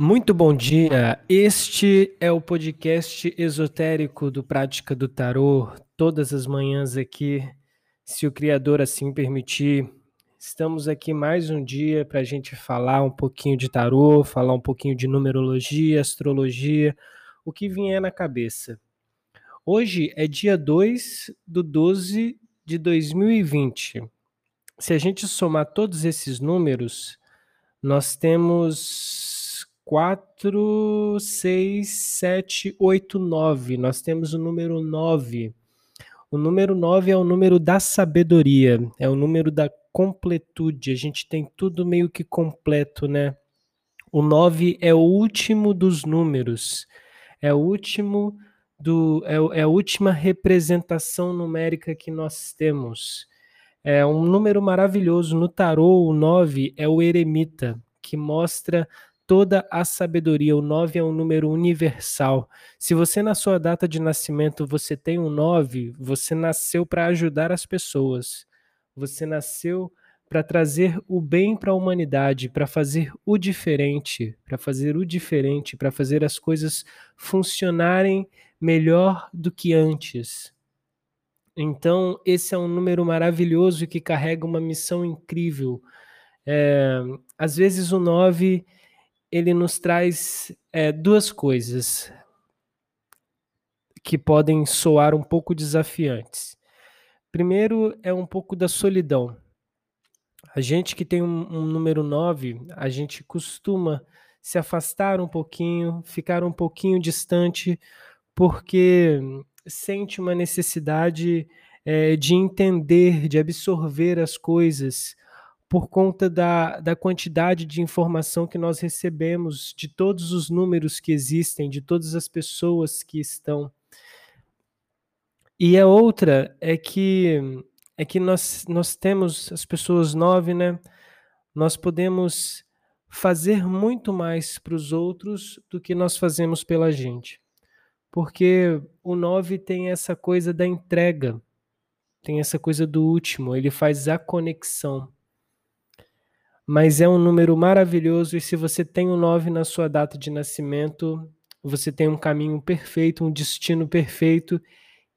Muito bom dia. Este é o podcast esotérico do Prática do Tarô. Todas as manhãs aqui, se o Criador assim permitir. Estamos aqui mais um dia para a gente falar um pouquinho de tarô, falar um pouquinho de numerologia, astrologia, o que vier na cabeça. Hoje é dia 2 do 12 de 2020. Se a gente somar todos esses números, nós temos 4, 6, 7, 8, 9. Nós temos o número 9. O número 9 é o número da sabedoria, é o número da completude. A gente tem tudo meio que completo, né? O 9 é o último dos números, é o último do é, é a última representação numérica que nós temos. É um número maravilhoso no tarô, o 9 é o eremita, que mostra toda a sabedoria. O 9 é um número universal. Se você na sua data de nascimento você tem um 9, você nasceu para ajudar as pessoas. Você nasceu para trazer o bem para a humanidade, para fazer o diferente, para fazer o diferente, para fazer as coisas funcionarem melhor do que antes. Então, esse é um número maravilhoso que carrega uma missão incrível. É, às vezes o 9 ele nos traz é, duas coisas que podem soar um pouco desafiantes. Primeiro é um pouco da solidão. A gente que tem um, um número 9, a gente costuma se afastar um pouquinho, ficar um pouquinho distante, porque sente uma necessidade é, de entender, de absorver as coisas, por conta da, da quantidade de informação que nós recebemos, de todos os números que existem, de todas as pessoas que estão. E a outra é que é que nós, nós temos as pessoas nove, né? Nós podemos fazer muito mais para os outros do que nós fazemos pela gente. Porque o nove tem essa coisa da entrega, tem essa coisa do último, ele faz a conexão mas é um número maravilhoso e se você tem um 9 na sua data de nascimento, você tem um caminho perfeito, um destino perfeito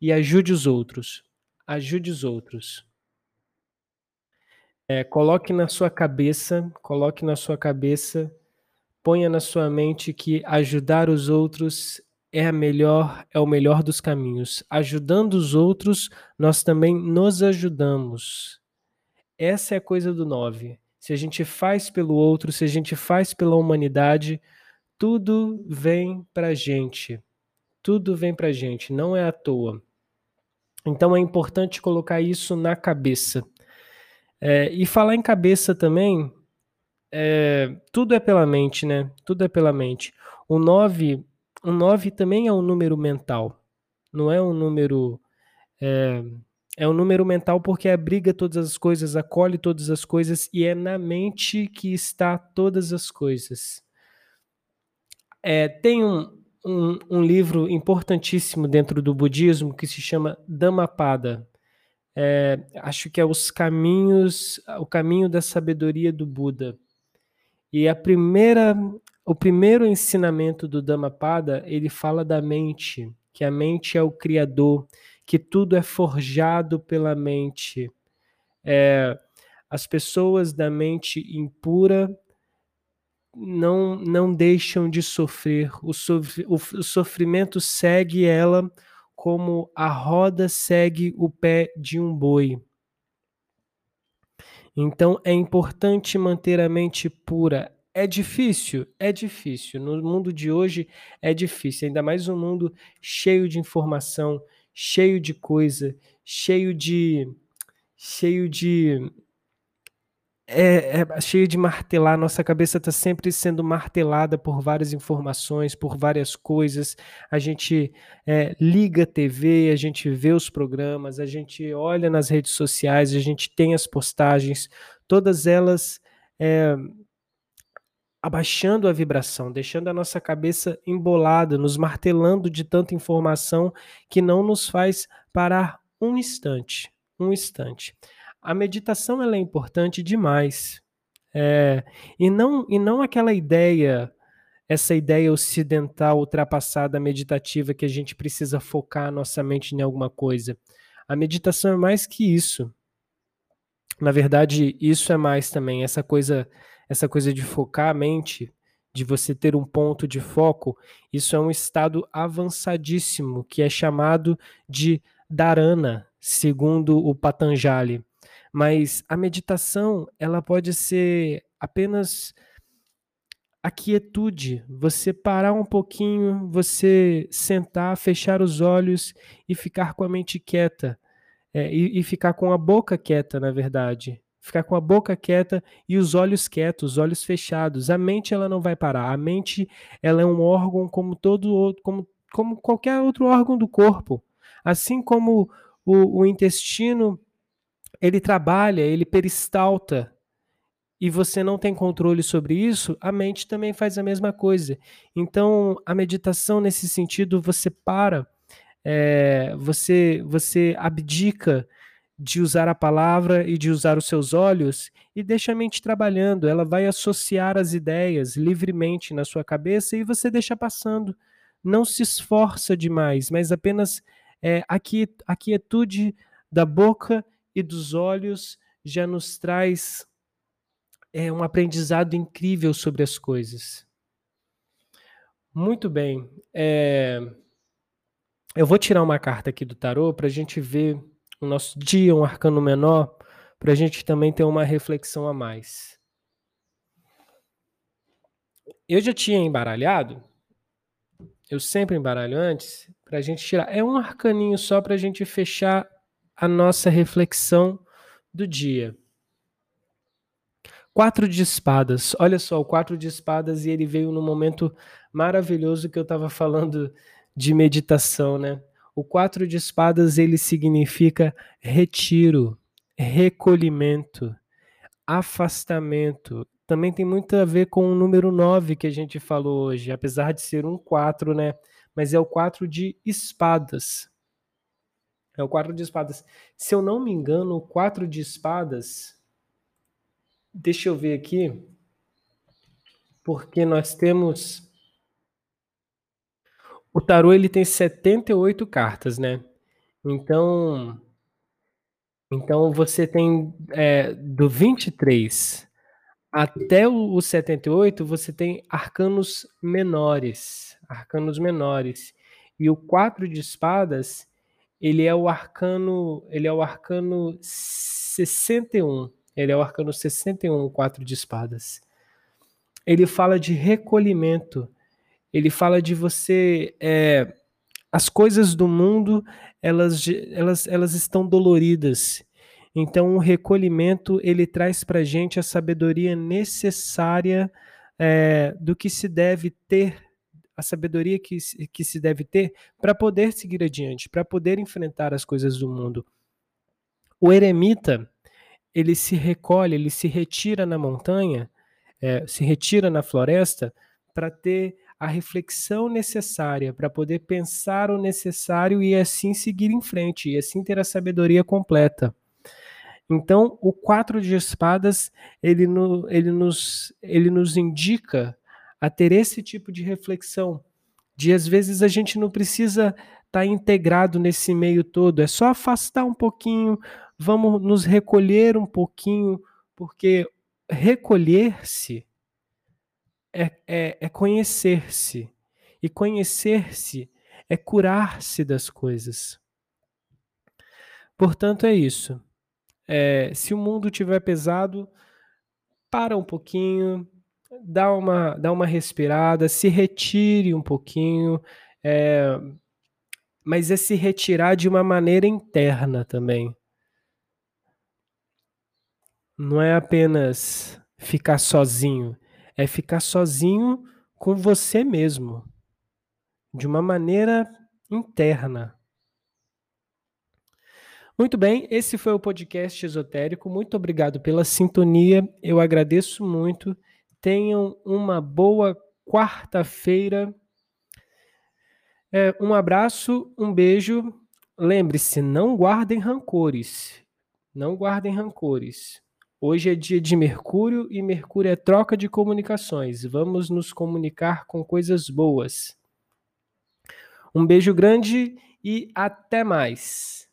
e ajude os outros. Ajude os outros. É, coloque na sua cabeça, coloque na sua cabeça, ponha na sua mente que ajudar os outros é a melhor, é o melhor dos caminhos. Ajudando os outros, nós também nos ajudamos. Essa é a coisa do 9 se a gente faz pelo outro, se a gente faz pela humanidade, tudo vem para gente. Tudo vem para gente, não é à toa. Então é importante colocar isso na cabeça. É, e falar em cabeça também, é, tudo é pela mente, né? Tudo é pela mente. O 9, o 9 também é um número mental, não é um número. É, é um número mental porque abriga todas as coisas, acolhe todas as coisas e é na mente que está todas as coisas. É, tem um, um, um, livro importantíssimo dentro do budismo que se chama Dhammapada. É, acho que é os caminhos, o caminho da sabedoria do Buda. E a primeira, o primeiro ensinamento do Dhammapada, ele fala da mente, que a mente é o criador, que tudo é forjado pela mente. É, as pessoas da mente impura não, não deixam de sofrer. O, sofr o sofrimento segue ela como a roda segue o pé de um boi. Então é importante manter a mente pura. É difícil? É difícil. No mundo de hoje é difícil, ainda mais um mundo cheio de informação, cheio de coisa, cheio de. cheio de. É, é, cheio de martelar, nossa cabeça está sempre sendo martelada por várias informações, por várias coisas. A gente é, liga a TV, a gente vê os programas, a gente olha nas redes sociais, a gente tem as postagens, todas elas é, abaixando a vibração, deixando a nossa cabeça embolada, nos martelando de tanta informação que não nos faz parar um instante, um instante. A meditação ela é importante demais, é, e não e não aquela ideia essa ideia ocidental ultrapassada meditativa que a gente precisa focar a nossa mente em alguma coisa. A meditação é mais que isso. Na verdade, isso é mais também essa coisa, essa coisa de focar a mente, de você ter um ponto de foco. Isso é um estado avançadíssimo que é chamado de dharana, segundo o Patanjali. Mas a meditação, ela pode ser apenas a quietude, você parar um pouquinho, você sentar, fechar os olhos e ficar com a mente quieta. É, e, e, ficar com a boca quieta, na verdade. Ficar com a boca quieta e os olhos quietos, os olhos fechados. A mente ela não vai parar. A mente ela é um órgão como todo outro, como, como qualquer outro órgão do corpo. Assim como o, o intestino ele trabalha, ele peristalta, e você não tem controle sobre isso, a mente também faz a mesma coisa. Então, a meditação, nesse sentido, você para, é, você, você abdica de usar a palavra e de usar os seus olhos e deixa a mente trabalhando. Ela vai associar as ideias livremente na sua cabeça e você deixa passando. Não se esforça demais, mas apenas é, a quietude da boca e dos olhos já nos traz é, um aprendizado incrível sobre as coisas. Muito bem. É, eu vou tirar uma carta aqui do tarô para a gente ver o nosso dia, um arcano menor, para a gente também ter uma reflexão a mais. Eu já tinha embaralhado, eu sempre embaralho antes, para a gente tirar. É um arcaninho só para a gente fechar a nossa reflexão do dia. Quatro de espadas. Olha só, o quatro de espadas e ele veio no momento maravilhoso que eu estava falando de meditação, né? O quatro de espadas ele significa retiro, recolhimento, afastamento. Também tem muito a ver com o número 9 que a gente falou hoje, apesar de ser um 4, né? Mas é o 4 de espadas. É o quatro de espadas. Se eu não me engano, o quatro de espadas. Deixa eu ver aqui. Porque nós temos. O tarô ele tem 78 cartas, né? Então. Então você tem é, do 23 até o 78, você tem arcanos menores. Arcanos menores. E o 4 de espadas ele é o arcano, ele é o arcano 61. Ele é o arcano 61, o quatro de espadas. Ele fala de recolhimento. Ele fala de você é, as coisas do mundo, elas, elas, elas estão doloridas. Então, o recolhimento ele traz para gente a sabedoria necessária é, do que se deve ter a sabedoria que, que se deve ter para poder seguir adiante, para poder enfrentar as coisas do mundo. O eremita, ele se recolhe, ele se retira na montanha, é, se retira na floresta para ter a reflexão necessária, para poder pensar o necessário e assim seguir em frente, e assim ter a sabedoria completa. Então, o quatro de espadas, ele, no, ele, nos, ele nos indica a ter esse tipo de reflexão. De às vezes a gente não precisa estar tá integrado nesse meio todo, é só afastar um pouquinho, vamos nos recolher um pouquinho, porque recolher-se é, é, é conhecer-se, e conhecer-se é curar-se das coisas. Portanto, é isso. É, se o mundo tiver pesado, para um pouquinho, dá uma, dá uma respirada, se retire um pouquinho, é, mas é se retirar de uma maneira interna também. Não é apenas ficar sozinho, é ficar sozinho com você mesmo, de uma maneira interna. Muito bem, esse foi o podcast esotérico. Muito obrigado pela sintonia. Eu agradeço muito. Tenham uma boa quarta-feira. É, um abraço, um beijo. Lembre-se, não guardem rancores. Não guardem rancores. Hoje é dia de Mercúrio e Mercúrio é troca de comunicações. Vamos nos comunicar com coisas boas. Um beijo grande e até mais.